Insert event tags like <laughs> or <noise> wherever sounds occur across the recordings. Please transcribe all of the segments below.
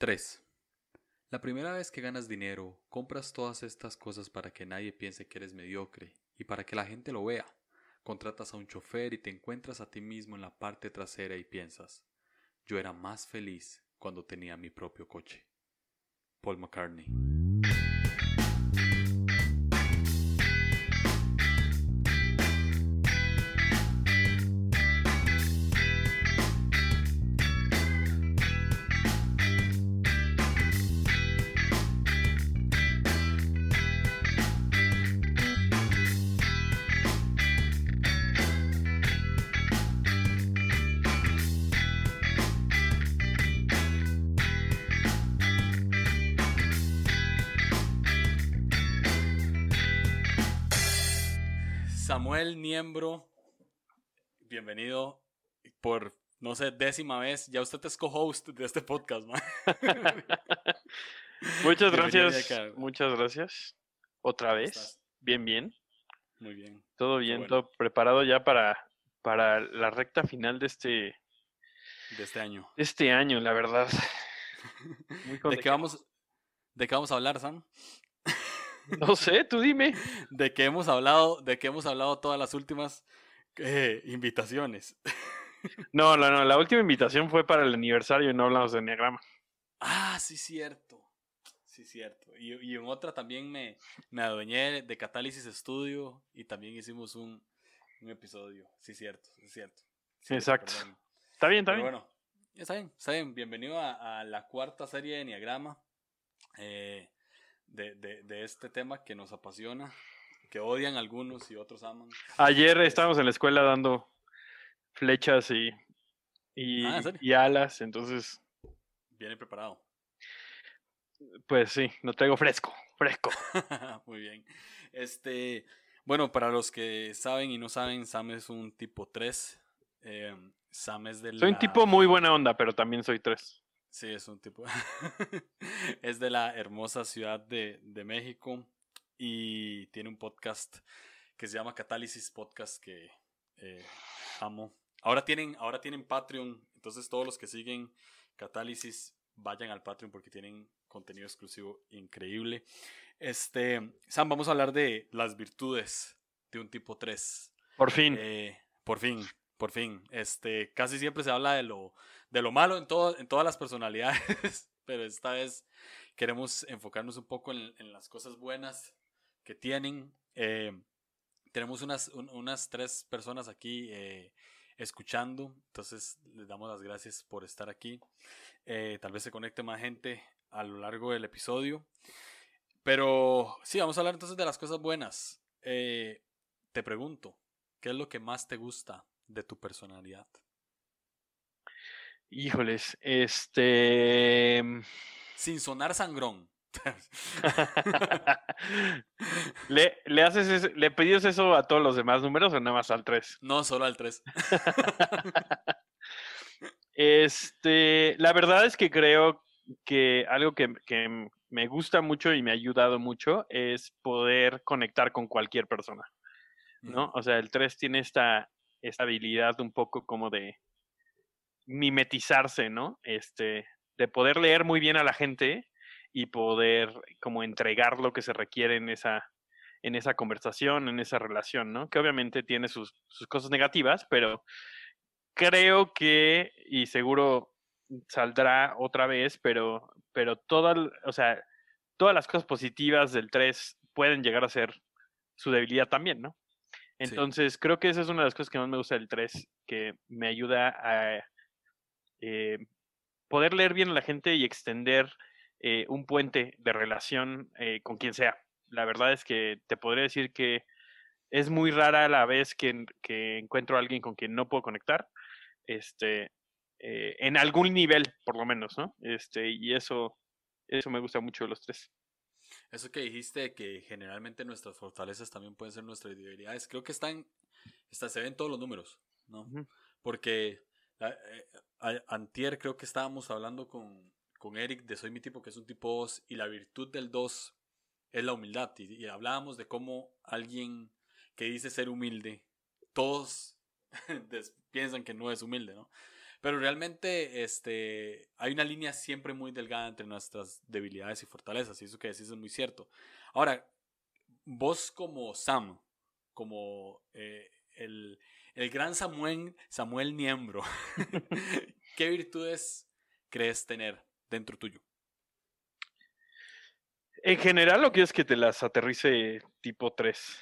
3. La primera vez que ganas dinero, compras todas estas cosas para que nadie piense que eres mediocre y para que la gente lo vea. Contratas a un chofer y te encuentras a ti mismo en la parte trasera y piensas, yo era más feliz cuando tenía mi propio coche. Paul McCartney. Samuel Niembro, bienvenido por, no sé, décima vez. Ya usted es co-host de este podcast, man. <laughs> Muchas gracias. acá. Muchas gracias. Otra vez. estás? Bien, bien. Muy bien. Todo bien, bueno. todo preparado ya para, para la recta final de este, De este año. de este año, la verdad. <laughs> Muy ¿De qué vamos, de qué vamos a hablar, Sam? <laughs> No sé, tú dime. De qué hemos hablado, de qué hemos hablado todas las últimas eh, invitaciones. <laughs> No, no, no. La última invitación fue para el aniversario y no hablamos de Enneagrama. Ah, sí, cierto. Sí, cierto. Y, y en otra también me, me adueñé de Catálisis Estudio y también hicimos un, un episodio. Sí, cierto, sí, cierto. Sí, Exacto. perdón. Está bien, está Pero bien. bueno, está bien, está bien. Bienvenido a, a la cuarta serie de Enneagrama. eh, de, de, de este tema que nos apasiona, que odian algunos y otros aman. Ayer estábamos en la escuela dando flechas y, y, Ah, y alas, entonces, Viene preparado. pues sí, lo traigo fresco, fresco. <laughs> Muy bien. Este, bueno, para los que saben y no saben, Sam es un tipo 3. eh, Sam es de Soy un la- tipo muy buena onda, pero también soy tres. Sí, es un tipo. <laughs> es de la hermosa ciudad de, de México y tiene un podcast que se llama Catálisis Podcast que eh, amo. Ahora tienen, ahora tienen Patreon, entonces todos los que siguen Catálisis vayan al Patreon porque tienen contenido exclusivo increíble. Este, Sam, vamos a hablar de las virtudes de un tipo 3. Por fin. Eh, por fin, por fin. Este, casi siempre se habla de lo, de lo malo en, todo, en todas las personalidades, <laughs> pero esta vez queremos enfocarnos un poco en, en las cosas buenas que tienen. Eh, tenemos unas, un- unas tres personas aquí eh, escuchando, entonces les damos las gracias por estar aquí. Eh, tal vez se conecte más gente a lo largo del episodio. Pero sí, vamos a hablar entonces de las cosas buenas. Te pregunto, ¿qué es lo que más te gusta de tu personalidad? Híjoles, este. Sin sonar sangrón. <laughs> ¿Le, le haces le pedías eso a todos los demás números o nada más al 3? no, solo al 3. <laughs> Este, la verdad es que creo que algo que, que me gusta mucho y me ha ayudado mucho es poder conectar con cualquier persona, ¿no? O sea, el 3 tiene esta, esta habilidad un poco como de mimetizarse, ¿no? Este, de poder leer muy bien a la gente y poder como entregar lo que se requiere en esa, en esa conversación, en esa relación, ¿no? Que obviamente tiene sus, sus cosas negativas, pero creo que, y seguro saldrá otra vez, pero, pero todas, o sea, todas las cosas positivas del 3 pueden llegar a ser su debilidad también, ¿no? Entonces, creo que esa es una de las cosas que más me gusta del 3, que me ayuda a eh, poder leer bien a la gente y extender eh, un puente de relación eh, con quien sea. La verdad es que te podría decir que es muy rara la vez que, en- que encuentro a alguien con quien no puedo conectar, este, en algún nivel, por lo menos, ¿no? Este, y eso, eso me gusta mucho de los tres. Eso que dijiste que generalmente nuestras fortalezas también pueden ser nuestras debilidades, creo que están, está, se ven todos los números, ¿no? Porque antier creo que estábamos hablando con, con Eric de Soy mi tipo, que es un tipo 2, y la virtud del 2 es la humildad. Y, hablábamos de cómo alguien que dice ser humilde, todos <laughs> piensan que no es humilde, ¿no? Pero realmente este, hay una línea siempre muy delgada entre nuestras debilidades y fortalezas, y eso que decís es muy cierto. Ahora, vos como Sam, como eh, el, el, gran Samuel, Samuel Niembro, <laughs> ¿qué virtudes crees tener dentro tuyo? En general, ¿o quieres que te las aterrice tipo 3?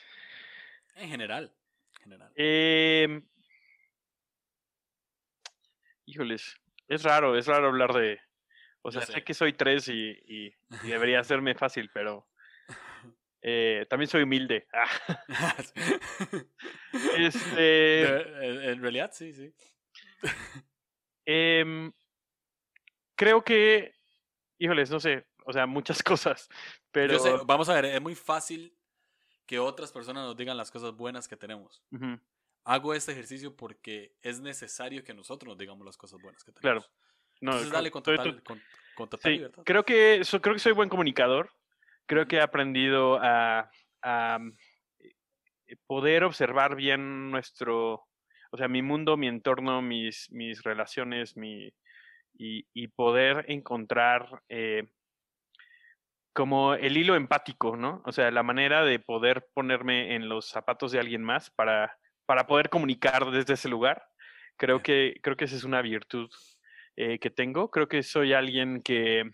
En general. general. Eh, híjoles, es raro, es raro hablar de... O sea, sé. que soy 3 y, y, debería <laughs> hacerme fácil, pero eh, también soy humilde. <laughs> <laughs> este, en realidad, sí, sí. Eh, creo que, híjoles, no sé, o sea, muchas <laughs> cosas, pero... vamos a ver, es muy fácil que otras personas nos digan las cosas buenas que tenemos. Hago este ejercicio porque es necesario que nosotros nos digamos las cosas buenas que tenemos. Claro. No, Entonces dale con total, con, sí, Creo que, creo que soy buen comunicador. Creo que he aprendido a, a eh, poder observar bien nuestro, o sea, mi mundo, mi entorno, mis, mis relaciones, mi, y, poder encontrar eh, como el hilo empático, ¿no? O sea, la manera de poder ponerme en los zapatos de alguien más para, para poder comunicar desde ese lugar. Creo que, creo que esa es una virtud eh, que tengo. Creo que soy alguien que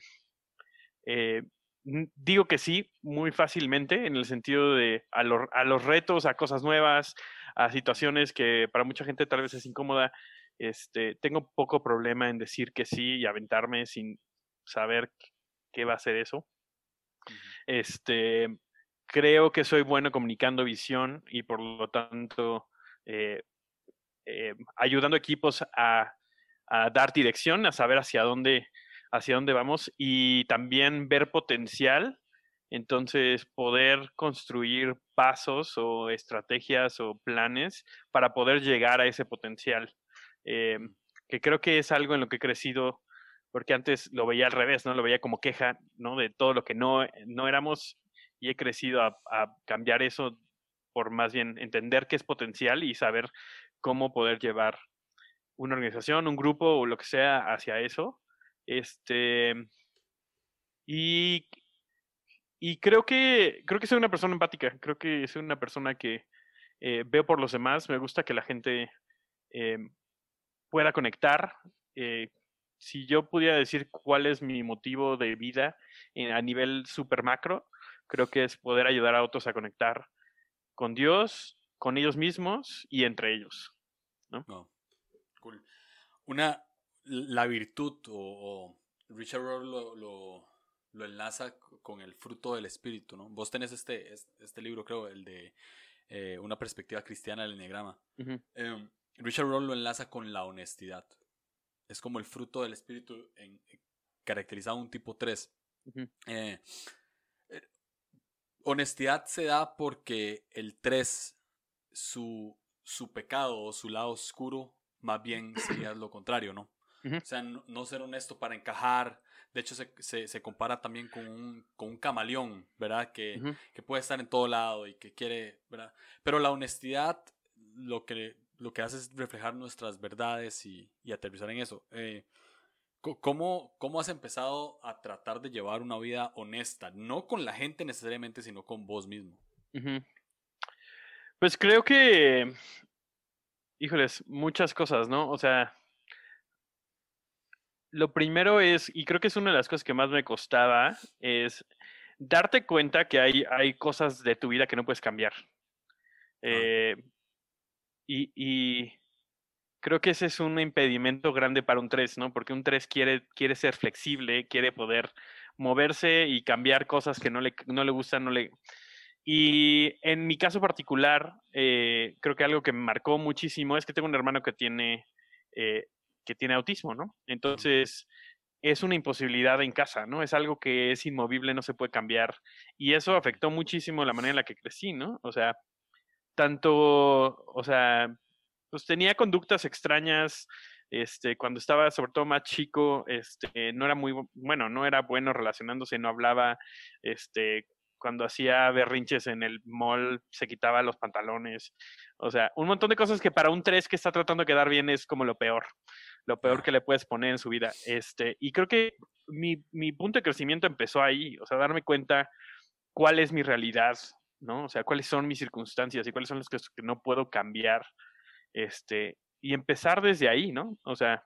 digo que sí muy fácilmente en el sentido de a, a, los retos, a cosas nuevas, a situaciones que para mucha gente tal vez es incómoda. Este, tengo poco problema en decir que sí y aventarme sin saber qué va a ser eso. Este, creo que soy bueno comunicando visión y por lo tanto eh, eh, ayudando equipos a, a, dar dirección, a saber hacia dónde, hacia dónde vamos y también ver potencial. Entonces, poder construir pasos o estrategias o planes para poder llegar a ese potencial, eh, que creo que es algo en lo que he crecido porque antes lo veía al revés, ¿no? Lo veía como queja, ¿no? De todo lo que no, no éramos y he crecido a, cambiar eso por más bien entender qué es potencial y saber cómo poder llevar una organización, un grupo o lo que sea hacia eso. Este, y, y creo que creo que soy una persona empática, creo que soy una persona que eh, veo por los demás, me gusta que la gente eh, pueda conectar, eh, si yo pudiera decir cuál es mi motivo de vida a nivel super macro, creo que es poder ayudar a otros a conectar con Dios, con ellos mismos y entre ellos. ¿no? Oh, cool. Una, la virtud o, Richard Rohr lo, lo, enlaza con el fruto del espíritu, ¿no? Vos tenés este, este libro, creo, el de eh, una perspectiva cristiana del enneagrama. Em, Richard Rohr lo enlaza con la honestidad. Es como el fruto del espíritu en, eh, caracterizado un tipo 3. Eh, eh, honestidad se da porque el 3, su, su pecado o su lado oscuro, más bien sería <coughs> lo contrario, ¿no? O sea, no, ser honesto para encajar. De hecho, se, se, compara también con un, con un camaleón, ¿verdad? Que, que, puede estar en todo lado y que quiere, ¿verdad? Pero la honestidad, lo que lo que hace es reflejar nuestras verdades y, aterrizar en eso. Eh, ¿cómo, ¿Cómo has empezado a tratar de llevar una vida honesta? No con la gente necesariamente, sino con vos mismo. Pues creo que, híjoles, muchas cosas, ¿no? O sea, lo primero es, y creo que es una de las cosas que más me costaba, es darte cuenta que hay, hay cosas de tu vida que no puedes cambiar. Ah. Eh, y, y, creo que ese es un impedimento grande para un 3, ¿no? Porque un 3 quiere, quiere ser flexible, quiere poder moverse y cambiar cosas que no le, no le gustan, no le... Y en mi caso particular, eh, creo que algo que me marcó muchísimo es que tengo un hermano que tiene, eh, que tiene autismo, ¿no? Entonces, es una imposibilidad en casa, ¿no? Es algo que es inmovible, no se puede cambiar. Y eso afectó muchísimo la manera en la que crecí, ¿no? O sea, tanto, o sea, pues tenía conductas extrañas, este, cuando estaba sobre todo más chico, este, no era muy, bueno, no era bueno relacionándose, no hablaba, este, cuando hacía berrinches en el mall se quitaba los pantalones, o sea, un montón de cosas que para un 3 que está tratando de quedar bien es como lo peor. Lo peor que le puedes poner en su vida. Este, y creo que mi, mi punto de crecimiento empezó ahí, o sea, darme cuenta cuál es mi realidad, ¿no? O sea, cuáles son mis circunstancias y cuáles son las cosas que no puedo cambiar. Este, y empezar desde ahí, ¿no? O sea,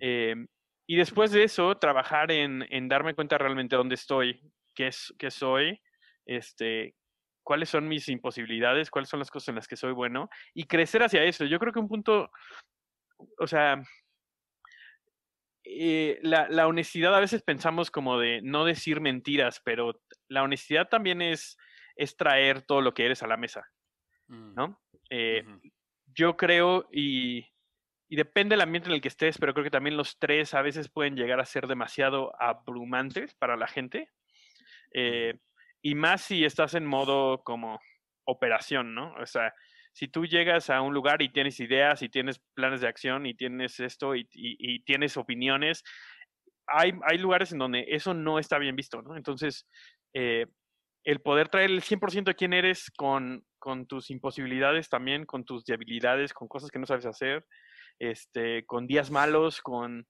em, y después de eso, trabajar en, en, darme cuenta realmente dónde estoy, qué, es, qué soy, este, cuáles son mis imposibilidades, cuáles son las cosas en las que soy bueno y crecer hacia eso. Yo creo que un punto, o sea, eh, la, la, honestidad a veces pensamos como de no decir mentiras, pero la honestidad también es, es traer todo lo que eres a la mesa, mm. ¿no? Eh, yo creo y, y, depende del ambiente en el que estés, pero creo que también los tres a veces pueden llegar a ser demasiado abrumantes para la gente. Eh, y más si estás en modo como operación, ¿no? O sea, si tú llegas a un lugar y tienes ideas y tienes planes de acción y tienes esto y, tienes opiniones, hay, hay, lugares en donde eso no está bien visto, ¿no? Entonces, eh, el poder traer el 100% de quién eres con, con, tus imposibilidades también, con tus debilidades, con cosas que no sabes hacer, este, con días malos, con...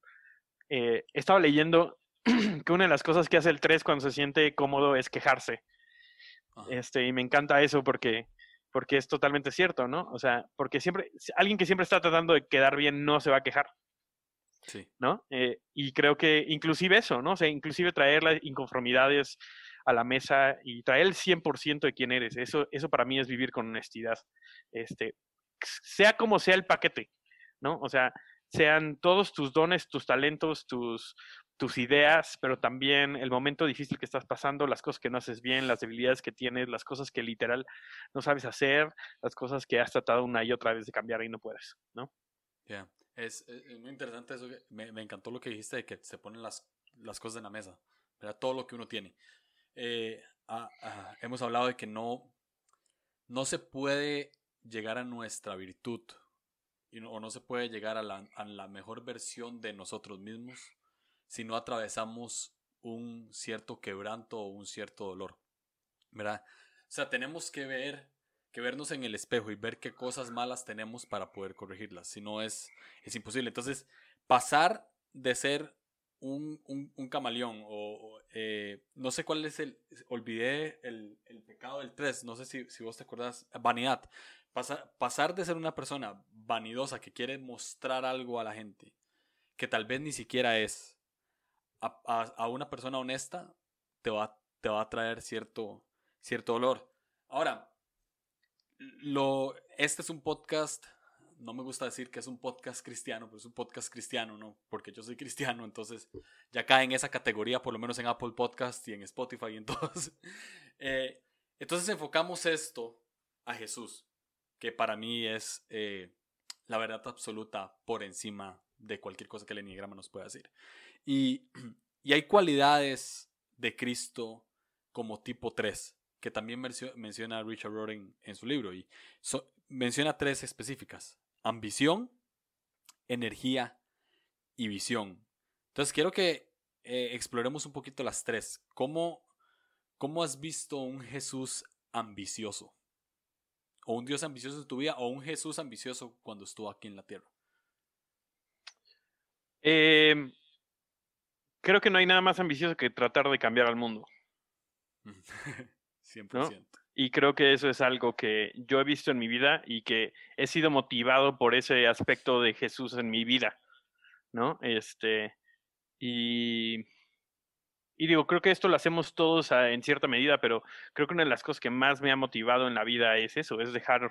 Eh, estaba leyendo <clears throat> que una de las cosas que hace el 3 cuando se siente cómodo es quejarse. Este, y me encanta eso porque porque es totalmente cierto, ¿no? O sea, porque siempre, alguien que siempre está tratando de quedar bien no se va a quejar. Sí. ¿No? Eh, y creo que inclusive eso, ¿no? O sea, inclusive traer las inconformidades a la mesa y traer el 100% de quién eres. Eso, eso para mí es vivir con honestidad. Este, sea como sea el paquete, ¿no? O sea, sean todos tus dones, tus talentos, tus, tus ideas, pero también el momento difícil que estás pasando, las cosas que no haces bien, las debilidades que tienes, las cosas que literal no sabes hacer, las cosas que has tratado una y otra vez de cambiar y no puedes, ¿no? Ya, es, muy interesante eso. Me, me, encantó lo que dijiste de que se ponen las, las cosas en la mesa, ¿verdad? todo lo que uno tiene. Eh, ah, ah, hemos hablado de que no, no se puede llegar a nuestra virtud o no se puede llegar a la, a la mejor versión de nosotros mismos si no atravesamos un cierto quebranto o un cierto dolor. ¿Verdad? O sea, tenemos que ver, que vernos en el espejo y ver qué cosas malas tenemos para poder corregirlas. Si no es, es imposible. Entonces, pasar de ser un, un, camaleón o, eh, no sé cuál es el, olvidé el, el pecado del 3, no sé si, si vos te acordás, vanidad. Pasar, pasar de ser una persona vanidosa que quiere mostrar algo a la gente que tal vez ni siquiera es, a, una persona honesta te va, te va a traer cierto, cierto dolor. Ahora, lo, este es un podcast, no me gusta decir que es un podcast cristiano, pero es un podcast cristiano, ¿no? Porque yo soy cristiano, entonces ya cae en esa categoría, por lo menos en Apple Podcast y en Spotify y en <laughs> todos. Eh, entonces enfocamos esto a Jesús, que para mí es eh, la verdad absoluta por encima de cualquier cosa que el Enneagrama nos pueda decir. Y, <clears throat> y hay cualidades de Cristo como tipo 3, que también menciona Richard Roden en su libro. Y menciona tres específicas. Ambición, energía y visión. Entonces quiero que eh, exploremos un poquito las tres. ¿Cómo, ¿Cómo has visto un Jesús ambicioso? ¿O un Dios ambicioso en tu vida? ¿O un Jesús ambicioso cuando estuvo aquí en la tierra? Eh, creo que no hay nada más ambicioso que tratar de cambiar al mundo. <laughs> 100%. Y creo que eso es algo que yo he visto en mi vida y que he sido motivado por ese aspecto de Jesús en mi vida, ¿no? Este, y, y digo, creo que esto lo hacemos todos en cierta medida, pero creo que una de las cosas que más me ha motivado en la vida es eso, es dejar,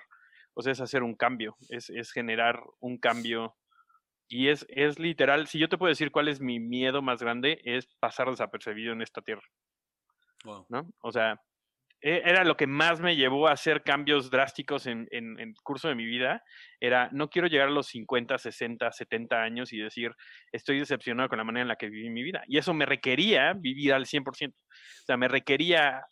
o sea, es hacer un cambio, es, es generar un cambio y es, es literal, si yo te puedo decir cuál es mi miedo más grande, es pasar desapercibido en esta tierra. ¿No? O sea, e, era lo que más me llevó a hacer cambios drásticos en, en, el curso de mi vida. Era, no quiero llegar a los 50, 60, 70 años y decir, estoy decepcionado con la manera en la que viví mi vida. Y eso me requería vivir al 100%. O sea, me requería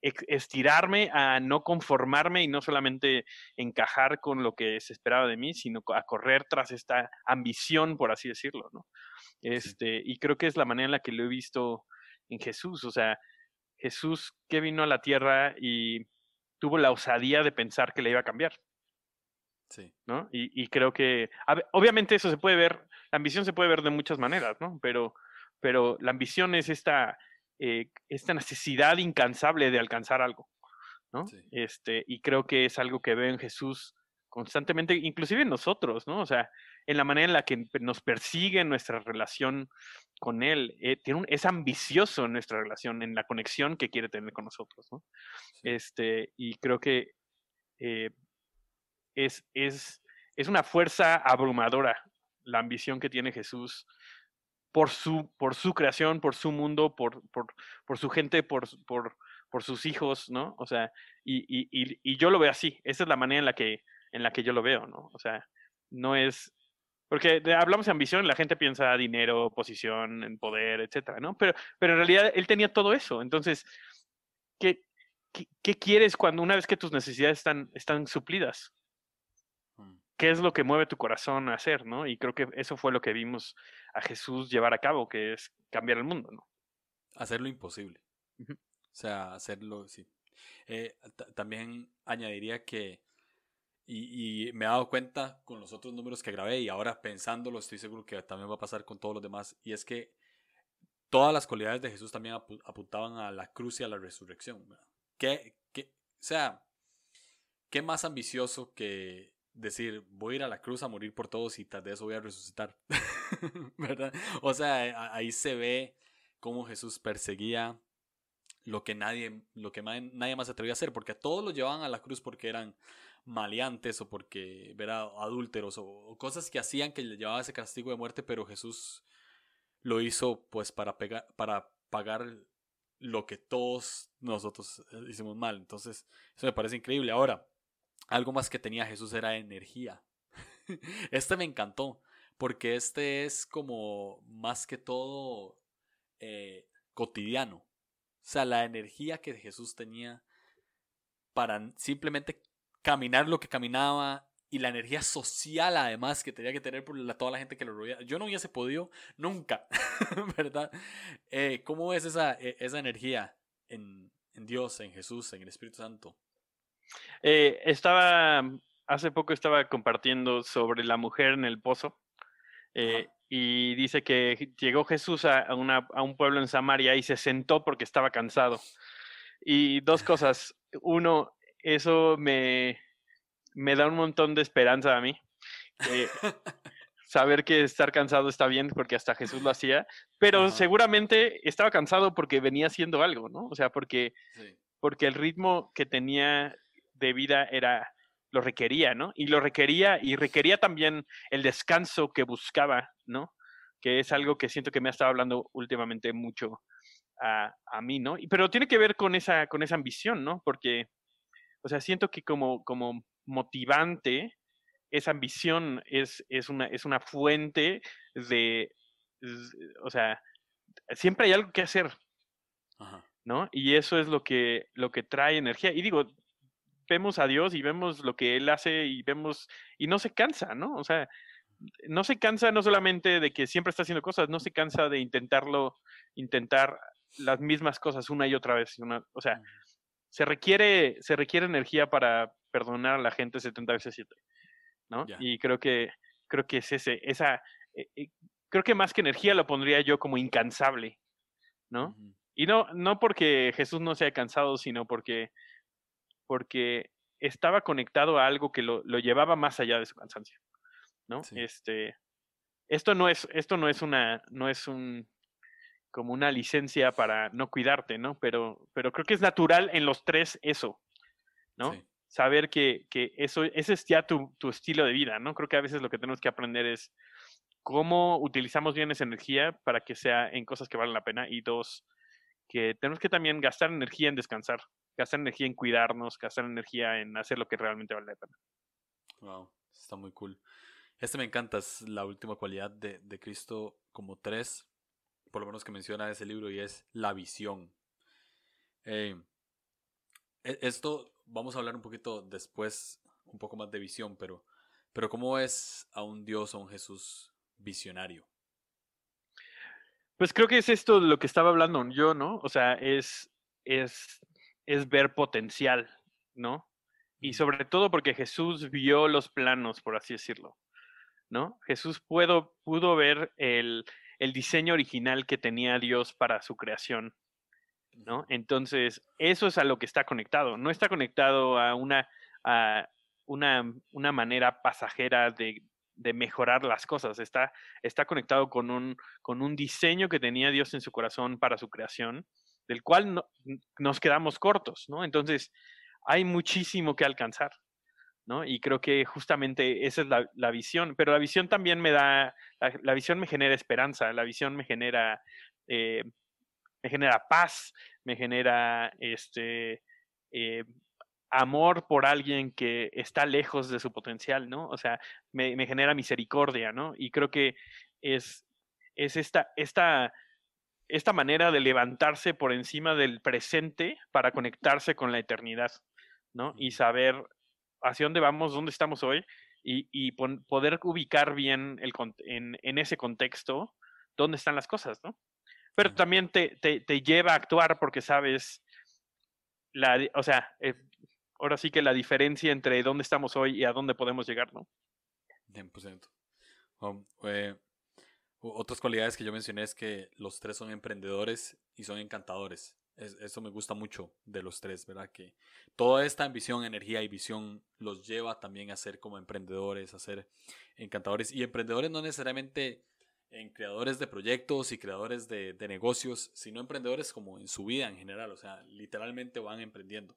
estirarme a no conformarme y no solamente encajar con lo que se esperaba de mí, sino a correr tras esta ambición, por así decirlo, ¿no? Este, y creo que es la manera en la que lo he visto en Jesús, o sea, Jesús que vino a la tierra y tuvo la osadía de pensar que le iba a cambiar. Sí. ¿No? Y, y creo que, obviamente eso se puede ver la ambición se puede ver de muchas maneras, ¿no? Pero, pero la ambición es esta, eh, esta necesidad incansable de alcanzar algo, ¿no? Este, y creo que es algo que veo en Jesús constantemente, inclusive en nosotros, ¿no? O sea, en la manera en la que nos persigue nuestra relación con Él, eh, tiene un, es ambicioso en nuestra relación, en la conexión que quiere tener con nosotros, ¿no? Este, y creo que eh, es, es, es una fuerza abrumadora la ambición que tiene Jesús por su, por su creación, por su mundo, por, por, por su gente, por, por, por, sus hijos, ¿no? O sea, y, y, y, yo lo veo así. Esa es la manera en la que, en la que yo lo veo, ¿no? O sea, no es. Porque hablamos de ambición, la gente piensa dinero, posición, en poder, etcétera, ¿no? Pero, pero en realidad él tenía todo eso. Entonces, ¿qué, qué, qué quieres cuando una vez que tus necesidades están, están suplidas? Qué es lo que mueve tu corazón a hacer, ¿no? Y creo que eso fue lo que vimos a Jesús llevar a cabo, que es cambiar el mundo, ¿no? Hacer lo imposible. O sea, hacerlo, sí. Eh, también añadiría que, y, me he dado cuenta con los otros números que grabé y ahora pensándolo estoy seguro que también va a pasar con todos los demás, y es que todas las cualidades de Jesús también apuntaban a la cruz y a la resurrección. ¿Qué, qué, o sea, ¿qué más ambicioso que decir, voy a ir a la cruz a morir por todos y tal de eso voy a resucitar. <laughs> ¿Verdad? O sea, ahí se ve cómo Jesús perseguía lo que nadie, lo que nadie más se atrevía a hacer, porque a todos los llevaban a la cruz porque eran maleantes o porque eran adúlteros o, cosas que hacían que le llevaba ese castigo de muerte, pero Jesús lo hizo pues para, para pagar lo que todos nosotros eh, hicimos mal. Entonces, eso me parece increíble. Ahora, algo más que tenía Jesús era energía. <laughs> este me encantó, porque este es como más que todo eh, cotidiano. O sea, la energía que Jesús tenía para simplemente caminar lo que caminaba y la energía social además que tenía que tener por toda la gente que lo rodeaba. Yo no hubiese podido nunca, <laughs> ¿verdad? Eh, ¿Cómo es esa, e, esa energía en, en Dios, en Jesús, en el Espíritu Santo? Eh, estaba, hace poco estaba compartiendo sobre la mujer en el pozo. Eh, y dice que llegó Jesús a, una, a, un pueblo en Samaria y se sentó porque estaba cansado. Y dos cosas. Uno, eso me, me da un montón de esperanza a mí. <laughs> saber que estar cansado está bien porque hasta Jesús lo hacía, pero seguramente estaba cansado porque venía haciendo algo, ¿no? O sea, porque, porque el ritmo que tenía de vida era lo requería, ¿no? Y lo requería y requería también el descanso que buscaba, ¿no? Que es algo que siento que me ha estado hablando últimamente mucho a, a mí, ¿no? Y, pero tiene que ver con esa, con esa ambición, ¿no? Porque, o sea, siento que como, como motivante, esa ambición es, es, una, es una fuente de, o sea, siempre hay algo que hacer, ¿no? Y eso es lo que, lo que trae energía. Y digo, vemos a Dios y vemos lo que Él hace y vemos, y no se cansa, ¿no? O sea, no se cansa no solamente de que siempre está haciendo cosas, no se cansa de intentarlo, intentar las mismas cosas una y otra vez. o sea, se requiere, se requiere energía para perdonar a la gente 70 veces 7, ¿no? Y creo que, creo que es ese, esa, eh, eh, creo que más que energía lo pondría yo como incansable, ¿no? Y no, no porque Jesús no sea cansado, sino porque porque estaba conectado a algo que lo, llevaba más allá de su cansancio, ¿no? Este, esto no es, esto no es una, no es un, como una licencia para no cuidarte, ¿no? Pero, pero creo que es natural en los tres eso, ¿no? Saber que, que, eso, ese es ya tu, tu, estilo de vida, ¿no? Creo que a veces lo que tenemos que aprender es cómo utilizamos bien esa energía para que sea en cosas que valen la pena y dos, que tenemos que también gastar energía en descansar, gastar energía en cuidarnos, gastar energía en hacer lo que realmente vale la pena. Wow, está muy cool. Este me encanta, es la última cualidad de, de Cristo como tres, por lo menos que menciona ese libro, y es la visión. Eh, e, esto vamos a hablar un poquito después, un poco más de visión, pero, pero ¿cómo es a un Dios, a un Jesús visionario? Pues creo que es esto de lo que estaba hablando yo, ¿no? O sea, es, es es ver potencial, ¿no? Y sobre todo porque Jesús vio los planos, por así decirlo, ¿no? Jesús pudo, pudo ver el, el diseño original que tenía Dios para su creación, ¿no? Entonces, eso es a lo que está conectado. No está conectado a una, a una, una manera pasajera de, de, mejorar las cosas. Está, está conectado con un, con un diseño que tenía Dios en su corazón para su creación, del cual nos quedamos cortos, ¿no? Entonces, hay muchísimo que alcanzar. ¿no? Y creo que justamente esa es la, visión, pero la visión también me da, la, visión me genera esperanza, la visión me genera, eh, me genera paz, me genera este eh, amor por alguien que está lejos de su potencial, ¿no? O sea, me, me genera misericordia, ¿no? Y creo que es, es esta, esta, esta manera de levantarse por encima del presente para conectarse con la eternidad, ¿no? Y saber hacia dónde vamos, dónde estamos hoy y, poder ubicar bien el, en, en, ese contexto dónde están las cosas, ¿no? Pero también te, te, te lleva a actuar porque sabes, la, o sea, eh, ahora sí que la diferencia entre dónde estamos hoy y a dónde podemos llegar, ¿no? 100%. Um, eh, otras cualidades que yo mencioné es que los tres son emprendedores y son encantadores eso me gusta mucho de los tres, ¿verdad? Que toda esta ambición, energía y visión los lleva también a ser como emprendedores, a ser encantadores. Y emprendedores no necesariamente en creadores de proyectos y creadores de, negocios, sino emprendedores como en su vida en general, o sea, literalmente van emprendiendo.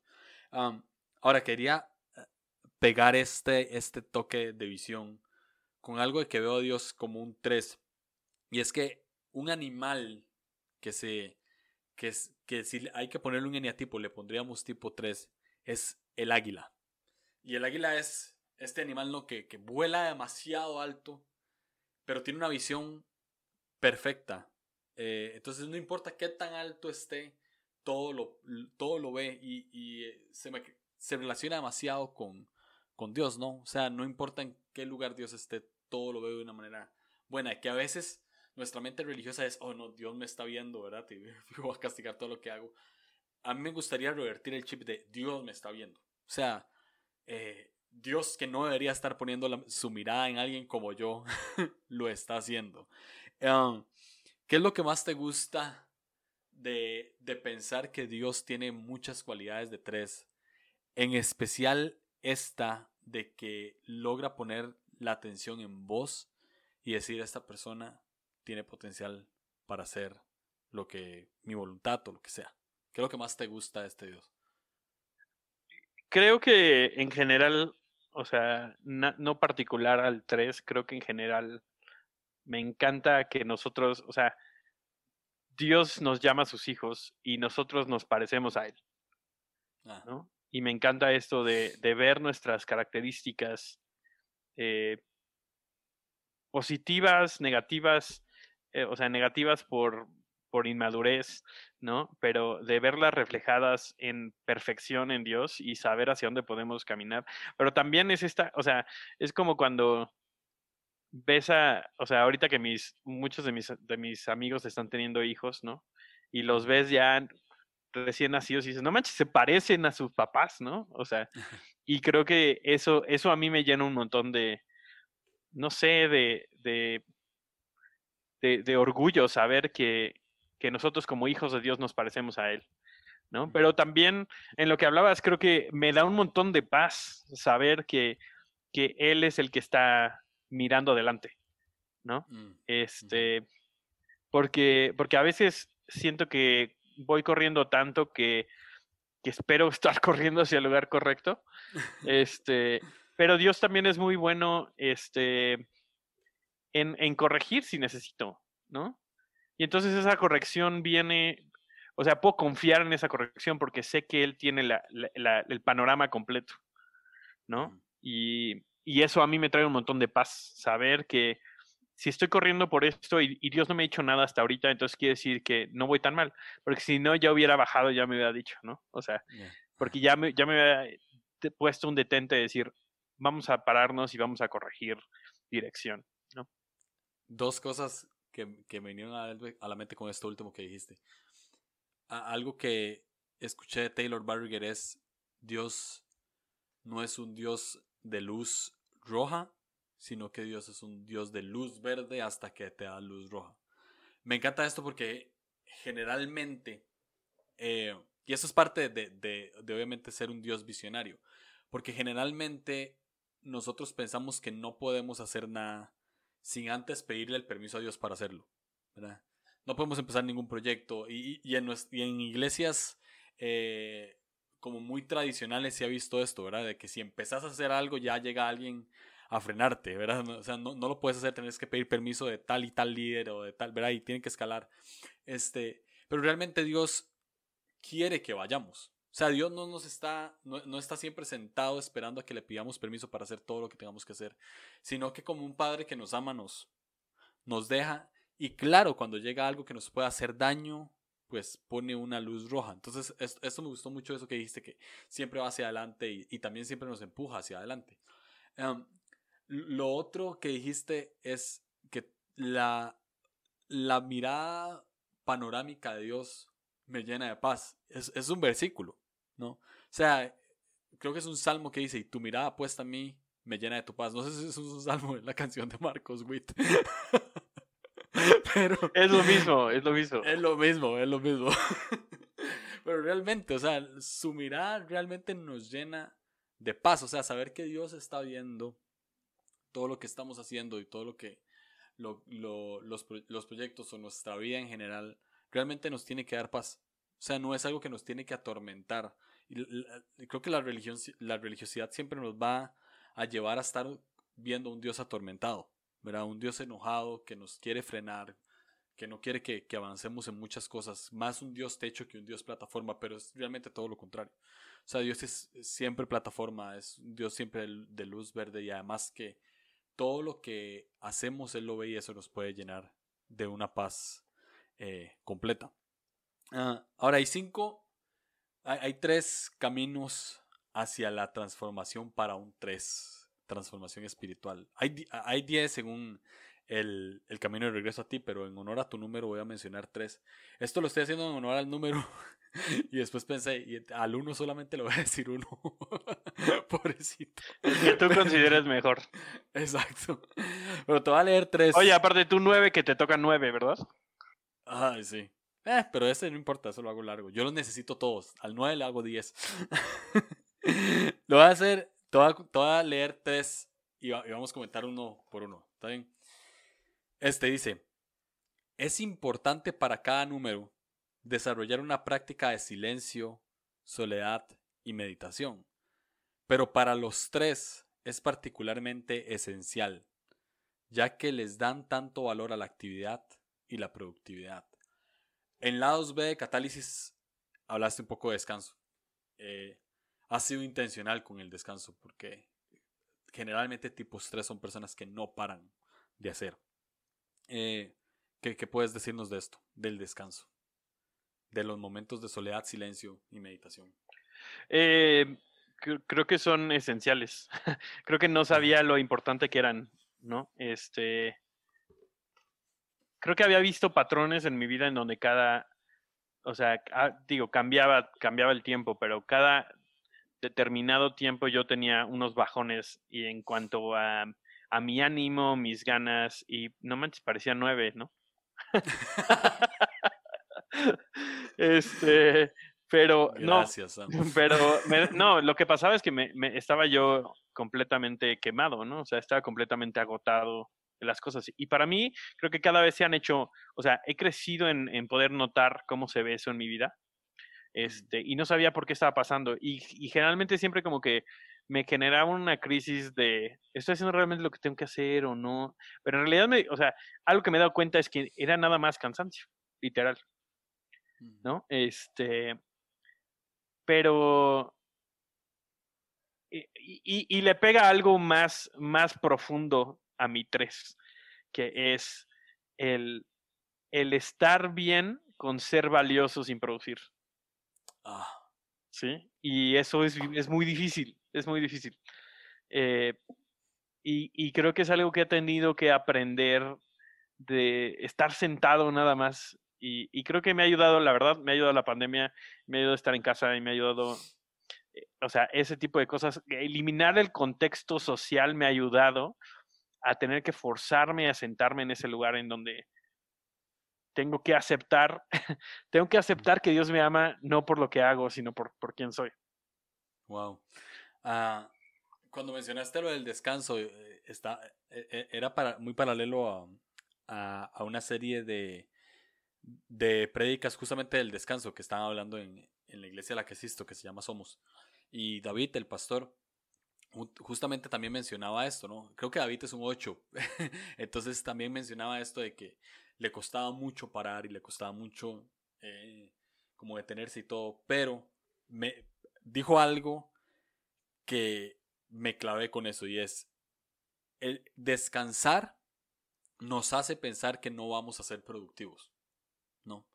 ahora, quería eh, pegar este, este toque de visión con algo que veo a Dios como un tres. Y es que un animal que se que, que si hay que ponerle un eneatipo, le pondríamos tipo 3, es el águila. Y el águila es este animal ¿no? que, que vuela demasiado alto, pero tiene una visión perfecta. Eh, entonces no importa qué tan alto esté, todo lo, todo lo ve y, y eh, se, se, relaciona demasiado con, con Dios, ¿no? O sea, no importa en qué lugar Dios esté, todo lo ve de una manera buena, que a veces nuestra mente religiosa es, oh no, Dios me está viendo, ¿verdad? Y <laughs> voy a castigar todo lo que hago. A mí me gustaría revertir el chip de Dios me está viendo. O sea, eh, Dios que no debería estar poniendo su mirada en alguien como yo, <laughs> lo está haciendo. Um, ¿Qué es lo que más te gusta de, de pensar que Dios tiene muchas cualidades de tres? En especial esta de que logra poner la atención en vos y decir a esta persona, tiene potencial para hacer lo que mi voluntad o lo que sea. ¿Qué es lo que más te gusta de este Dios? Creo que en general, o sea, no, particular al 3, creo que en general me encanta que nosotros, o sea, Dios nos llama a sus hijos y nosotros nos parecemos a Él. Ah. ¿no? Y me encanta esto de, de ver nuestras características eh, positivas, negativas, eh, o sea, negativas por, por inmadurez, ¿no? Pero de verlas reflejadas en perfección en Dios y saber hacia dónde podemos caminar. Pero también es esta, o sea, es como cuando ves a, o sea, ahorita que mis, muchos de mis, de mis amigos están teniendo hijos, ¿no? Y los ves ya recién nacidos y dices, no manches, se parecen a sus papás, ¿no? O sea, <laughs> y creo que eso, eso a mí me llena un montón de, no sé, de, de de, orgullo saber que, que, nosotros como hijos de Dios nos parecemos a Él. ¿no? Pero también en lo que hablabas, creo que me da un montón de paz saber que, que Él es el que está mirando adelante. ¿no? Mm, este, porque, porque a veces siento que voy corriendo tanto que, que espero <laughs> estar corriendo hacia el lugar correcto. <laughs> Este, pero Dios también es muy bueno, este, en, corregir si necesito, ¿no? Y entonces esa corrección viene, o sea, puedo confiar en esa corrección porque sé que él tiene el panorama completo, ¿no? Y, eso a mí me trae un montón de paz, saber que si estoy corriendo por esto y, Dios no me ha dicho nada hasta ahorita, entonces quiere decir que no voy tan mal, porque si no ya hubiera bajado, ya me hubiera dicho, ¿no? O sea, porque ya me, ya me hubiera puesto un detente de decir, vamos a pararnos y vamos a corregir dirección dos cosas que, que me vinieron a, la mente con esto último que dijiste. algo que escuché de Taylor Barriger es, Dios no es un Dios de luz roja, sino que Dios es un Dios de luz verde hasta que te da luz roja. Me encanta esto porque generalmente, eh, y eso es parte de, de, de obviamente ser un Dios visionario, porque generalmente nosotros pensamos que no podemos hacer nada sin antes pedirle el permiso a Dios para hacerlo. ¿verdad? No podemos empezar ningún proyecto. Y, y, en, y en, iglesias eh, como muy tradicionales se ha visto esto, ¿verdad? De que si empezás a hacer algo ya llega alguien a frenarte, ¿verdad? O sea, no, no lo puedes hacer, tenés que pedir permiso de tal y tal líder o de tal, ¿verdad? Y tiene que escalar. Este, pero realmente Dios quiere que vayamos. O sea, Dios no nos está, no, no, está siempre sentado esperando a que le pidamos permiso para hacer todo lo que tengamos que hacer, sino que como un padre que nos ama nos, nos deja y claro, cuando llega algo que nos pueda hacer daño, pues pone una luz roja. Entonces, esto, me gustó mucho eso que dijiste, que siempre va hacia adelante y, también siempre nos empuja hacia adelante. Um, lo otro que dijiste es que la, la mirada panorámica de Dios me llena de paz. Es, es un versículo. ¿No? O sea, creo que es un salmo que dice, y tu mirada puesta a mí me llena de tu paz. No sé si es un salmo en la canción de Marcos Witt. <laughs> Pero es lo mismo, es lo mismo. Es lo mismo, es lo mismo. <laughs> Pero realmente, o sea, su mirada realmente nos llena de paz. O sea, saber que Dios está viendo todo lo que estamos haciendo y todo lo que lo, lo, los, los proyectos o nuestra vida en general, realmente nos tiene que dar paz. O sea, no es algo que nos tiene que atormentar. Y, creo que la, religión, la religiosidad siempre nos va a llevar a estar viendo un Dios atormentado, ¿verdad? Un Dios enojado que nos quiere frenar, que no quiere que, que, avancemos en muchas cosas. Más un Dios techo que un Dios plataforma, pero es realmente todo lo contrario. O sea, Dios es siempre plataforma, es un Dios siempre de luz verde y además que todo lo que hacemos Él lo ve y eso nos puede llenar de una paz eh, completa. Ah, ahora hay cinco, hay, tres caminos hacia la transformación para un tres, transformación espiritual. Hay, hay diez según el, el, camino de regreso a ti, pero en honor a tu número voy a mencionar tres. Esto lo estoy haciendo en honor al número <laughs> y después pensé, y al uno solamente le voy a decir uno. <laughs> Pobrecito. El que tú <laughs> consideres mejor. Exacto. Pero te voy a leer tres. Oye, aparte tú nueve que te toca nueve, ¿verdad? Ay, sí. Eh, pero ese no importa, eso lo hago largo. Yo los necesito todos. Al 9 le hago 10. <laughs> lo voy a hacer, te voy a, leer tres y, vamos a comentar uno por uno. ¿Está bien? Este dice, es importante para cada número desarrollar una práctica de silencio, soledad y meditación. Pero para los tres es particularmente esencial, ya que les dan tanto valor a la actividad y la productividad. En lados B de Catálisis hablaste un poco de descanso. Eh, ha sido intencional con el descanso porque generalmente tipos 3 son personas que no paran de hacer. Eh, ¿qué, puedes decirnos de esto, del descanso? De los momentos de soledad, silencio y meditación. Eh, creo que son esenciales. <laughs> creo que no sabía lo importante que eran, ¿no? Este, creo que había visto patrones en mi vida en donde cada, o sea, ah, digo, cambiaba, cambiaba el tiempo, pero cada determinado tiempo yo tenía unos bajones y en cuanto a, a mi ánimo, mis ganas, y no manches, parecía nueve, ¿no? <laughs> este, pero Gracias, no, <laughs> pero no, lo que pasaba es que me, me, estaba yo completamente quemado, ¿no? O sea, estaba completamente agotado, las cosas. Y para mí, creo que cada vez se han hecho, o sea, he crecido en, en poder notar cómo se ve eso en mi vida. Este, y no sabía por qué estaba pasando. Y, y, generalmente siempre como que me generaba una crisis de, ¿estoy haciendo realmente lo que tengo que hacer o no? Pero en realidad, me, o sea, algo que me he dado cuenta es que era nada más cansancio, literal. ¿No? Este, pero... Y, y, y, le pega algo más, más profundo a mi tres, que es el, el estar bien con ser valioso sin producir. Ah. ¿Sí? Y eso es, es, muy difícil, es muy difícil. Eh, y, y, creo que es algo que he tenido que aprender de estar sentado nada más. Y, y, creo que me ha ayudado, la verdad, me ha ayudado la pandemia, me ha ayudado a estar en casa y me ha ayudado, eh, o sea, ese tipo de cosas. Eliminar el contexto social me ha ayudado a tener que forzarme a sentarme en ese lugar en donde tengo que aceptar, <laughs> tengo que aceptar que Dios me ama no por lo que hago, sino por, por quién soy. Wow. Ah, cuando mencionaste lo del descanso, eh, está, e, e, era para, muy paralelo a, a, una serie de, de prédicas justamente del descanso que estaban hablando en, en la iglesia a la que asisto, que se llama Somos. Y David, el pastor, justamente también mencionaba esto, ¿no? Creo que David es un 8. <laughs> Entonces también mencionaba esto de que le costaba mucho parar y le costaba mucho eh, como detenerse y todo, pero me dijo algo que me clavé con eso y es el descansar nos hace pensar que no vamos a ser productivos, ¿no? O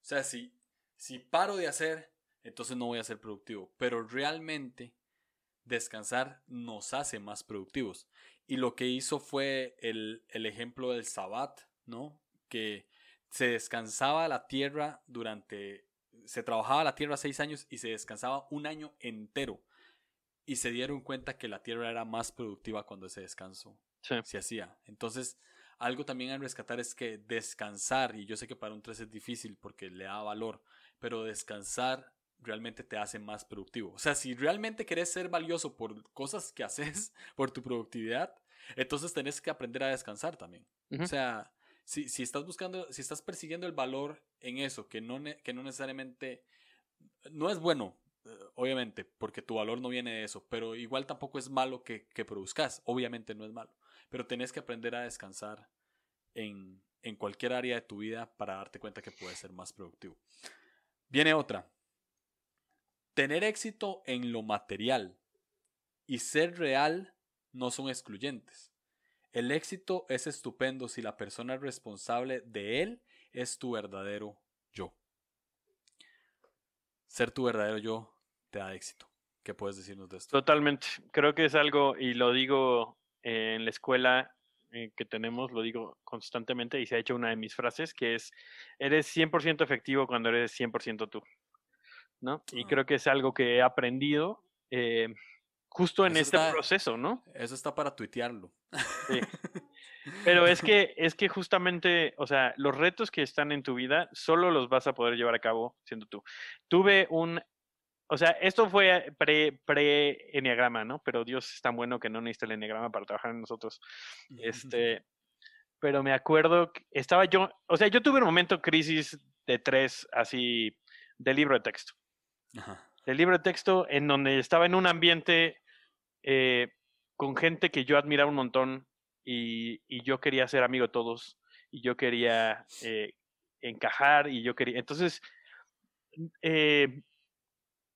sea, si, si paro de hacer, entonces no voy a ser productivo, pero realmente descansar nos hace más productivos. Y lo que hizo fue el, el ejemplo del sabbat, ¿no? Que se descansaba la tierra durante, se trabajaba la tierra seis años y se descansaba un año entero. Y se dieron cuenta que la tierra era más productiva cuando ese descanso se hacía. Entonces, algo también a rescatar es que descansar, y yo sé que para un 3 es difícil porque le da valor, pero descansar realmente te hace más productivo. O sea, si realmente querés ser valioso por cosas que haces, <laughs> por tu productividad, entonces tenés que aprender a descansar también. O sea, si, si, estás buscando, si estás persiguiendo el valor en eso, que no, que no necesariamente, no es bueno, eh, obviamente, porque tu valor no viene de eso, pero igual tampoco es malo que, que produzcas, obviamente no es malo, pero tenés que aprender a descansar en, en cualquier área de tu vida para darte cuenta que puedes ser más productivo. Viene otra, Tener éxito en lo material y ser real no son excluyentes. El éxito es estupendo si la persona responsable de él es tu verdadero yo. Ser tu verdadero yo te da éxito. ¿Qué puedes decirnos de esto? Totalmente. Creo que es algo, y lo digo en la escuela eh, que tenemos, lo digo constantemente y se ha hecho una de mis frases, que es, eres 100% efectivo cuando eres 100% tú. ¿No? Y creo que es algo que he aprendido eh, justo en este proceso, ¿no? Eso está para tuitearlo. Sí. <laughs> Pero es que, es que justamente, o sea, los retos que están en tu vida solo los vas a poder llevar a cabo siendo tú. Tuve un, o sea, esto fue pre, pre enneagrama, ¿no? Pero Dios es tan bueno que no necesita el enneagrama para trabajar en nosotros. <laughs> Este, pero me acuerdo, que estaba yo, o sea, yo tuve un momento crisis de tres, así, de libro de texto. El libro de texto en donde estaba en un ambiente eh, con gente que yo admiraba un montón y, yo quería ser amigo de todos y yo quería eh, encajar y yo quería... Entonces, eh,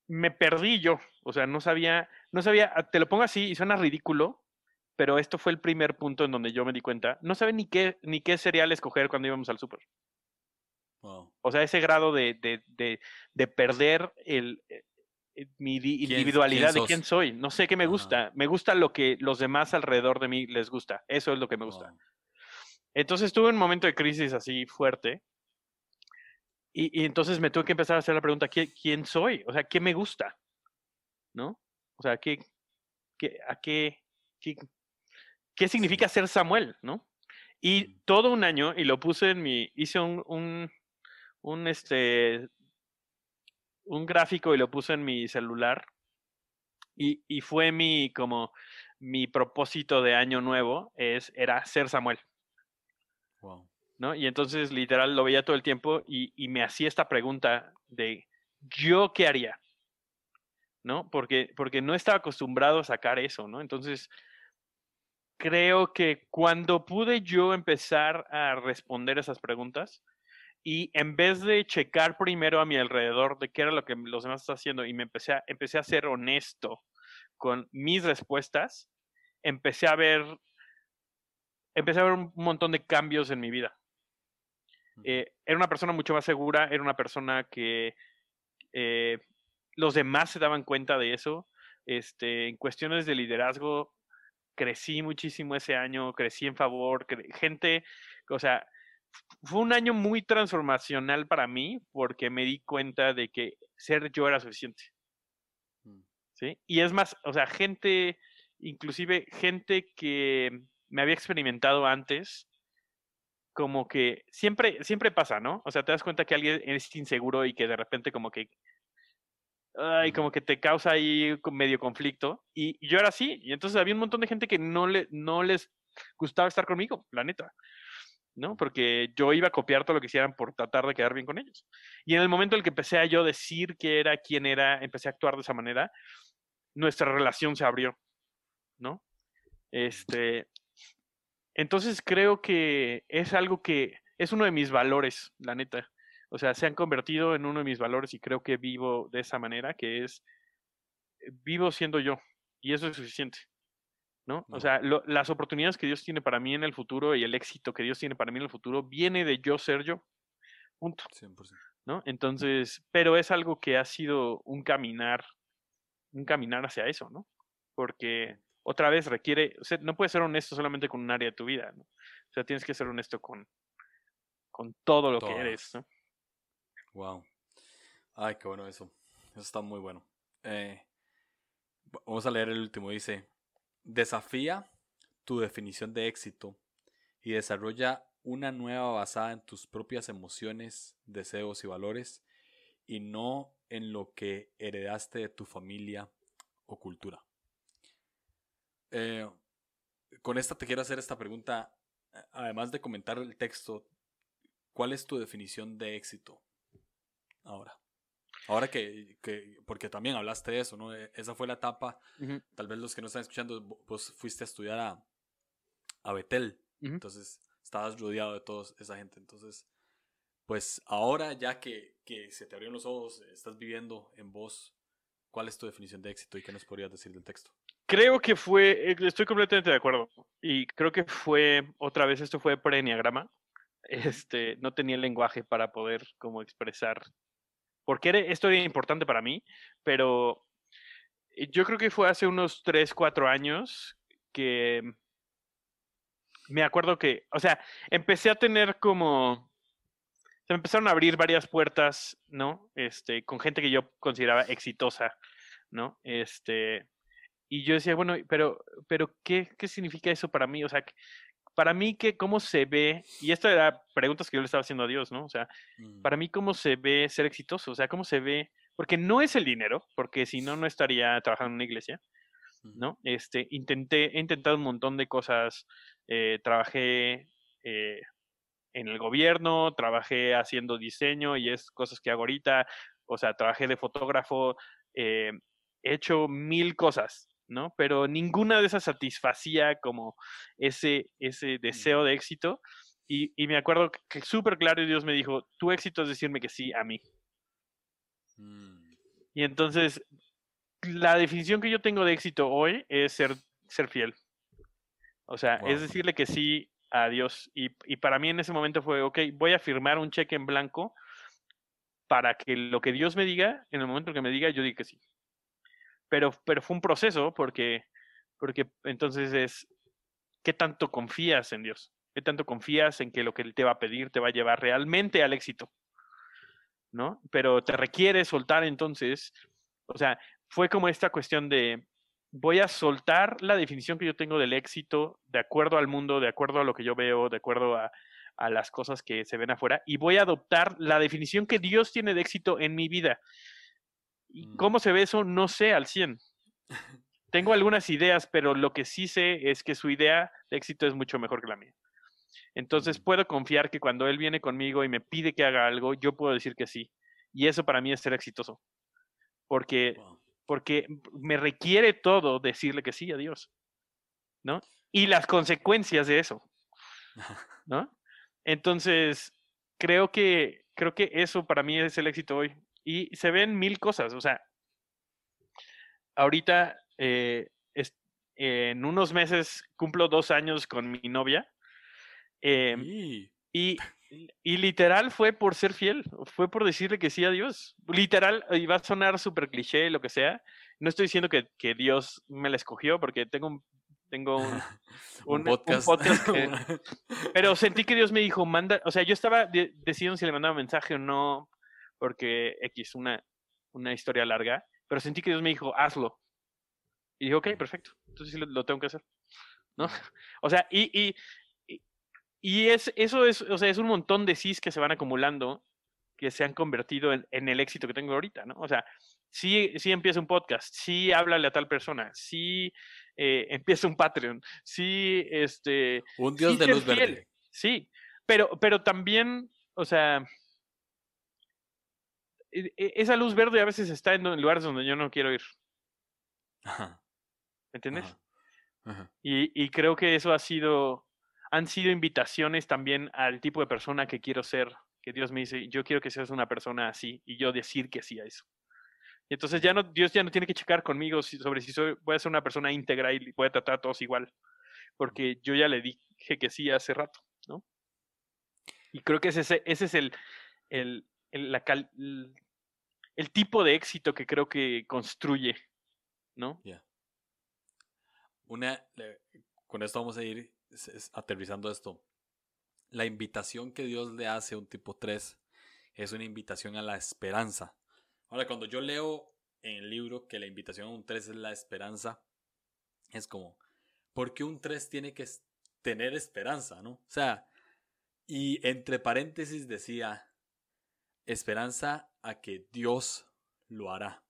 me perdí yo, o sea, no sabía, no sabía, te lo pongo así y suena ridículo, pero esto fue el primer punto en donde yo me di cuenta, no sabía ni qué, ni qué cereal escoger cuando íbamos al súper. O sea, ese grado de, de, de, perder el, eh, eh, mi individualidad de quién soy. No sé qué me gusta. Me gusta lo que los demás alrededor de mí les gusta. Eso es lo que me gusta. Entonces tuve un momento de crisis así fuerte. Y, entonces me tuve que empezar a hacer la pregunta, ¿quién soy? O sea, ¿qué me gusta? ¿No? O sea, ¿qué, qué, a qué, qué, qué significa ser Samuel? ¿No? Y todo un año, y lo puse en mi, hice un, un, este, un gráfico y lo puse en mi celular. Y, y, fue mi, como, mi propósito de año nuevo, es, era ser Samuel. Wow. ¿No? Y entonces, literal, lo veía todo el tiempo y, y me hacía esta pregunta de, ¿yo qué haría? ¿No? Porque, porque no estaba acostumbrado a sacar eso, ¿no? Entonces, creo que cuando pude yo empezar a responder esas preguntas, y en vez de checar primero a mi alrededor de qué era lo que los demás están haciendo y me empecé a, empecé a ser honesto con mis respuestas, empecé a ver, empecé a ver un montón de cambios en mi vida. Eh, era una persona mucho más segura, era una persona que eh, los demás se daban cuenta de eso. Este, en cuestiones de liderazgo, crecí muchísimo ese año, crecí en favor, gente, o sea, fue un año muy transformacional para mí porque me di cuenta de que ser yo era suficiente. Mm. ¿Sí? Y es más, o sea, gente, inclusive gente que me había experimentado antes, como que siempre, siempre pasa, ¿no? O sea, te das cuenta que alguien es inseguro y que de repente como que, ay, como que te causa ahí medio conflicto. Y yo era así, y entonces había un montón de gente que no, le, no les gustaba estar conmigo, la neta. ¿No? Porque yo iba a copiar todo lo que hicieran por tratar de quedar bien con ellos. Y en el momento en el que empecé a yo decir que era quien era, empecé a actuar de esa manera, nuestra relación se abrió, ¿no? Este, entonces creo que es algo que es uno de mis valores, la neta. O sea, se han convertido en uno de mis valores y creo que vivo de esa manera, que es, vivo siendo yo. Y eso es suficiente. ¿No? O sea, las oportunidades que Dios tiene para mí en el futuro y el éxito que Dios tiene para mí en el futuro viene de yo ser yo. Punto. 100%. ¿No? Entonces, pero es algo que ha sido un caminar, un caminar hacia eso, ¿no? Porque otra vez requiere, o sea, no puedes ser honesto solamente con un área de tu vida, ¿no? O sea, tienes que ser honesto con, con todo lo que eres, ¿no? Wow. Ay, qué bueno eso. Eso está muy bueno. Eh, vamos a leer el último. Dice, Desafía tu definición de éxito y desarrolla una nueva basada en tus propias emociones, deseos y valores y no en lo que heredaste de tu familia o cultura. Eh, con esta te quiero hacer esta pregunta, además de comentar el texto, ¿cuál es tu definición de éxito ahora? Ahora que, que, porque también hablaste de eso, ¿no? E, esa fue la etapa, tal vez los que no están escuchando, vos fuiste a estudiar a, a Betel, entonces estabas rodeado de toda esa gente, entonces, pues ahora ya que, que se te abrieron los ojos, estás viviendo en vos, ¿cuál es tu definición de éxito y qué nos podrías decir del texto? Creo que fue, eh, estoy completamente de acuerdo, y creo que fue, otra vez, esto fue pre-enneagrama, este, no tenía el lenguaje para poder como expresar porque esto era importante para mí, pero eh, yo creo que fue hace unos 3, 4 años que me acuerdo que, o sea, empecé a tener como, se me empezaron a abrir varias puertas, ¿no? Este, con gente que yo consideraba exitosa, ¿no? Este, y yo decía, bueno, pero, pero ¿qué, qué significa eso para mí? O sea, para mí que cómo se ve, y esto era preguntas que yo le estaba haciendo a Dios, ¿no? O sea, mm. para mí cómo se ve ser exitoso, o sea, cómo se ve, porque no es el dinero, porque si no, no estaría trabajando en una iglesia, ¿no? Este, intenté, he intentado un montón de cosas, eh, trabajé eh, en el gobierno, trabajé haciendo diseño y es cosas que hago ahorita, o sea, trabajé de fotógrafo, eh, he hecho mil cosas, ¿no? Pero ninguna de esas satisfacía como ese, ese deseo de éxito. Y, me acuerdo que súper claro Dios me dijo, tu éxito es decirme que sí a mí. Mm. Y entonces, la definición que yo tengo de éxito hoy es ser, ser fiel. O sea, es decirle que sí a Dios. Y, y para mí en ese momento fue, ok, voy a firmar un cheque en blanco para que lo que Dios me diga, en el momento que me diga, yo diga que sí pero, pero fue un proceso porque, porque entonces es, ¿qué tanto confías en Dios? ¿Qué tanto confías en que lo que Él te va a pedir te va a llevar realmente al éxito? ¿No? Pero te requiere soltar entonces, o sea, fue como esta cuestión de, voy a soltar la definición que yo tengo del éxito de acuerdo al mundo, de acuerdo a lo que yo veo, de acuerdo a, a las cosas que se ven afuera, y voy a adoptar la definición que Dios tiene de éxito en mi vida. ¿Y mm. cómo se ve eso? No sé al 100. Tengo algunas ideas, pero lo que sí sé es que su idea de éxito es mucho mejor que la mía. Entonces mm. puedo confiar que cuando él viene conmigo y me pide que haga algo, yo puedo decir que sí. Y eso para mí es ser exitoso. Porque, porque me requiere todo decirle que sí a Dios. ¿No? Y las consecuencias de eso. <laughs> ¿No? Entonces, creo que, creo que eso para mí es el éxito hoy. Y se ven mil cosas, o sea, ahorita eh, en unos meses cumplo dos años con mi novia. Em, y, <laughs> y, literal fue por ser fiel, fue por decirle que sí a Dios. Literal, y va a sonar súper cliché, lo que sea. No estoy diciendo que, que, Dios me la escogió, porque tengo un, tengo un, <laughs> un, podcast. <laughs> pero sentí que Dios me dijo, manda, o sea, yo estaba decidiendo si le mandaba mensaje o no, porque X, una, una historia larga, pero sentí que Dios me dijo, hazlo. Y dije, ok, perfecto, entonces sí lo, tengo que hacer. ¿no? O sea, y, y, y es, eso es, o sea, es un montón de sís que se van acumulando que se han convertido en, en el éxito que tengo ahorita, ¿no? O sea, sí, sí empieza un podcast, sí háblale a tal persona, sí eh, empieza un Patreon, sí, este... Un Dios de luz verde. Sí, pero, pero también, o sea, esa luz verde a veces está en lugares donde yo no quiero ir. ¿Me entiendes? Y, y, creo que eso ha sido, han sido invitaciones también al tipo de persona que quiero ser, que Dios me dice, yo quiero que seas una persona así, y yo decir que sí a eso. Y entonces ya no, Dios ya no tiene que checar conmigo sobre si soy, voy a ser una persona íntegra y voy a tratar a todos igual, porque yo ya le dije que sí hace rato, ¿no? Y creo que ese, ese es el, el, el, la el, tipo de éxito que creo que construye, ¿no? Ya. Una, con esto vamos a ir aterrizando esto. La invitación que Dios le hace a un tipo 3 es una invitación a la esperanza. Ahora, cuando yo leo en el libro que la invitación a un 3 es la esperanza, es como, ¿por qué un 3 tiene que tener esperanza, no? O sea, y entre paréntesis decía, esperanza a que Dios lo hará.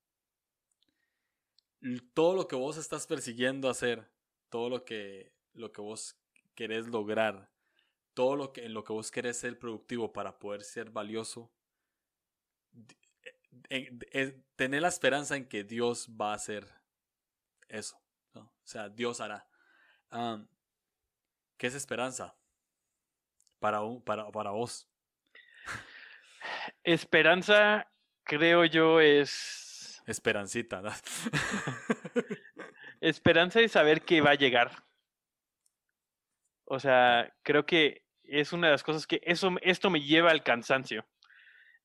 Todo lo que vos estás persiguiendo hacer, todo lo que, lo que vos querés lograr, todo lo que, en lo que vos querés ser productivo para poder ser valioso, tener la esperanza en que Dios va a hacer eso. O sea, Dios hará. ¿Qué es esperanza? para, para, para vos? Esperanza, creo yo, es... Esperancita. <laughs> Esperanza es saber que va a llegar. O sea, creo que es una de las cosas que eso, esto me lleva al cansancio.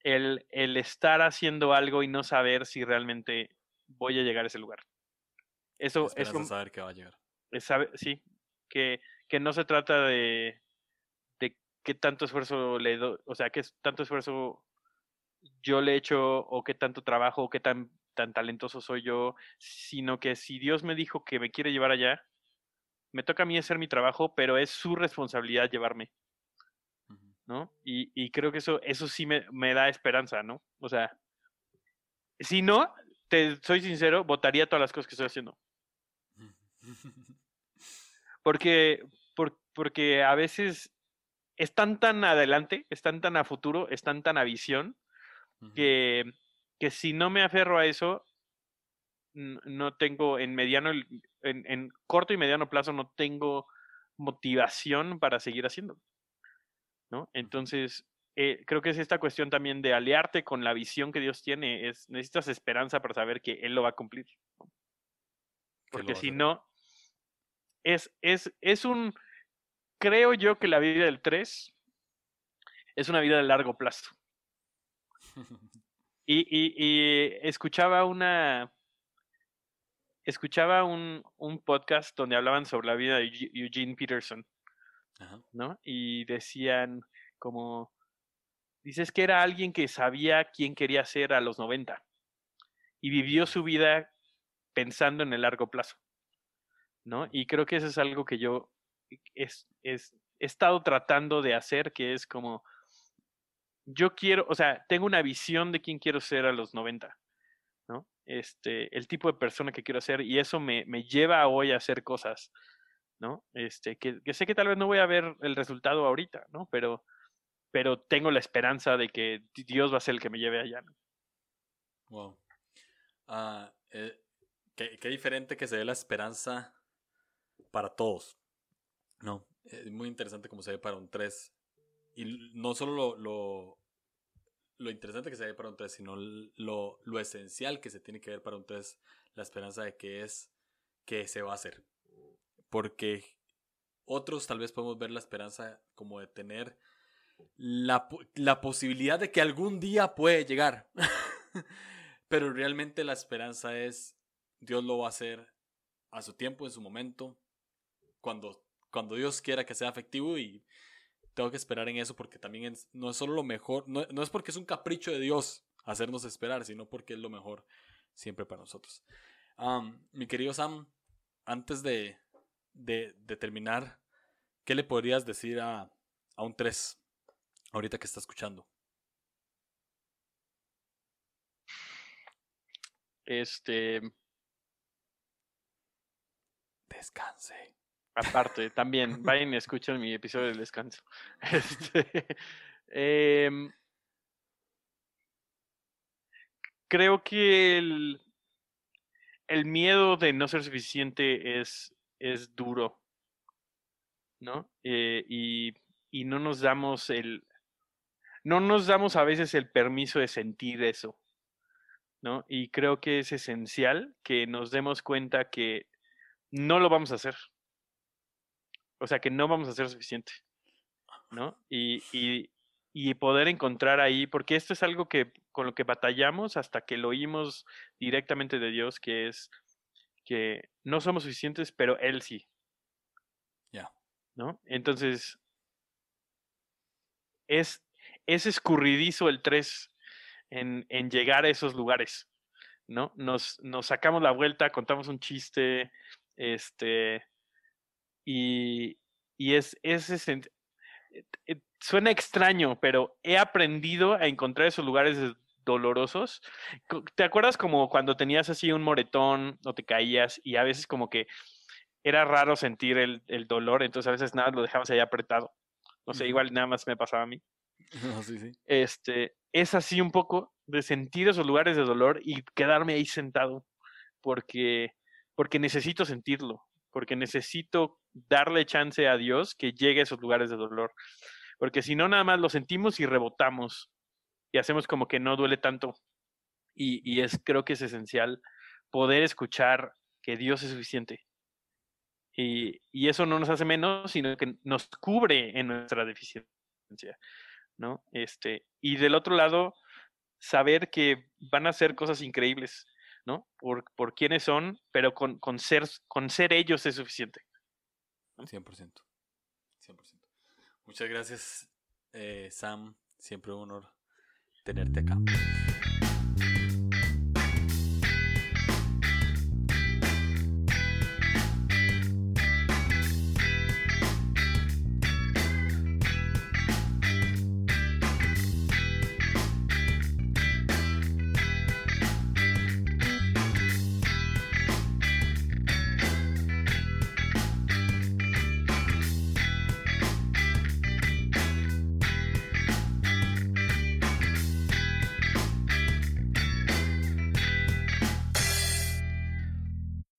El, el estar haciendo algo y no saber si realmente voy a llegar a ese lugar. Eso es saber que va a llegar. sí, que, que no se trata de, qué tanto esfuerzo le doy, o sea, qué tanto esfuerzo yo le he hecho o qué tanto trabajo o qué tan, tan talentoso soy yo, sino que si Dios me dijo que me quiere llevar allá, me toca a mí hacer mi trabajo, pero es su responsabilidad llevarme. ¿No? Y, y creo que eso, eso sí me, me, da esperanza, ¿no? O sea, si no, te soy sincero, votaría todas las cosas que estoy haciendo. <laughs> Porque, por, porque a veces están tan adelante, están tan a futuro, están tan a visión, que, que si no me aferro a eso, no tengo en mediano, en, en, corto y mediano plazo no tengo motivación para seguir haciendo. ¿no? Entonces, eh, creo que es esta cuestión también de aliarte con la visión que Dios tiene, es necesitas esperanza para saber que Él lo va a cumplir. Porque si no, es, es, es un creo yo que la vida del 3 es una vida de largo plazo. Y, y, escuchaba una. Escuchaba un, un, podcast donde hablaban sobre la vida de Eugene Peterson. ¿No? Y decían como. Dices que era alguien que sabía quién quería ser a los 90. Y vivió su vida pensando en el largo plazo. ¿No? Y creo que eso es algo que yo es, es, he estado tratando de hacer, que es como, yo quiero, o sea, tengo una visión de quién quiero ser a los 90, ¿no? Este, el tipo de persona que quiero ser y eso me, me lleva hoy a hacer cosas, ¿no? Este, que, sé que tal vez no voy a ver el resultado ahorita, ¿no? Pero, pero tengo la esperanza de que Dios va a ser el que me lleve allá. Wow. Ah, eh, qué, qué diferente que se dé la esperanza para todos. No, es muy interesante como se ve para un 3. Y no solo lo, lo, interesante que se ve para un 3, sino lo, lo, esencial que se tiene que ver para un 3, la esperanza de que es que se va a hacer. Porque otros tal vez podemos ver la esperanza como de tener la, la posibilidad de que algún día puede llegar. <laughs> Pero realmente la esperanza es Dios lo va a hacer a su tiempo, en su momento, cuando cuando Dios quiera que sea efectivo y tengo que esperar en eso porque también no es solo lo mejor, no, es porque es un capricho de Dios hacernos esperar, sino porque es lo mejor siempre para nosotros. mi querido Sam, antes de, de, terminar, ¿qué le podrías decir a, a un 3 ahorita que está escuchando? Este. Descanse. Aparte, también, vayan y escuchen mi episodio del descanso. <laughs> Este, em, creo que el, el miedo de no ser suficiente es, duro, ¿no? Eh, y, y no nos damos el, no nos damos a veces el permiso de sentir eso, ¿no? Y creo que es esencial que nos demos cuenta que no lo vamos a hacer. O sea, que no vamos a ser suficiente, ¿no? Y, y, y poder encontrar ahí, porque esto es algo que con lo que batallamos hasta que lo oímos directamente de Dios, que es que no somos suficientes, pero Él sí. Ya. ¿No? Entonces, es, es escurridizo el 3 en, en, llegar a esos lugares, ¿no? Nos, nos sacamos la vuelta, contamos un chiste, este, y, y es, ese eh, eh, suena extraño, pero he aprendido a encontrar esos lugares dolorosos. ¿Te acuerdas como cuando tenías así un moretón o te caías y a veces como que era raro sentir el, el dolor, entonces a veces nada lo dejabas ahí apretado? No sé, igual nada más me pasaba a mí. sí, sí. Este, es así un poco de sentir esos lugares de dolor y quedarme ahí sentado porque, porque necesito sentirlo porque necesito darle chance a Dios que llegue a esos lugares de dolor. Porque si no, nada más lo sentimos y rebotamos y hacemos como que no duele tanto. Y, es, creo que es esencial poder escuchar que Dios es suficiente. Y, y, eso no nos hace menos, sino que nos cubre en nuestra deficiencia, ¿no? Este, y del otro lado, saber que van a ser cosas increíbles. ¿no? Por, por quiénes son, pero con, con, ser, con ser ellos es suficiente. 100%. 100%. Muchas gracias, eh, Sam. Siempre un honor tenerte acá.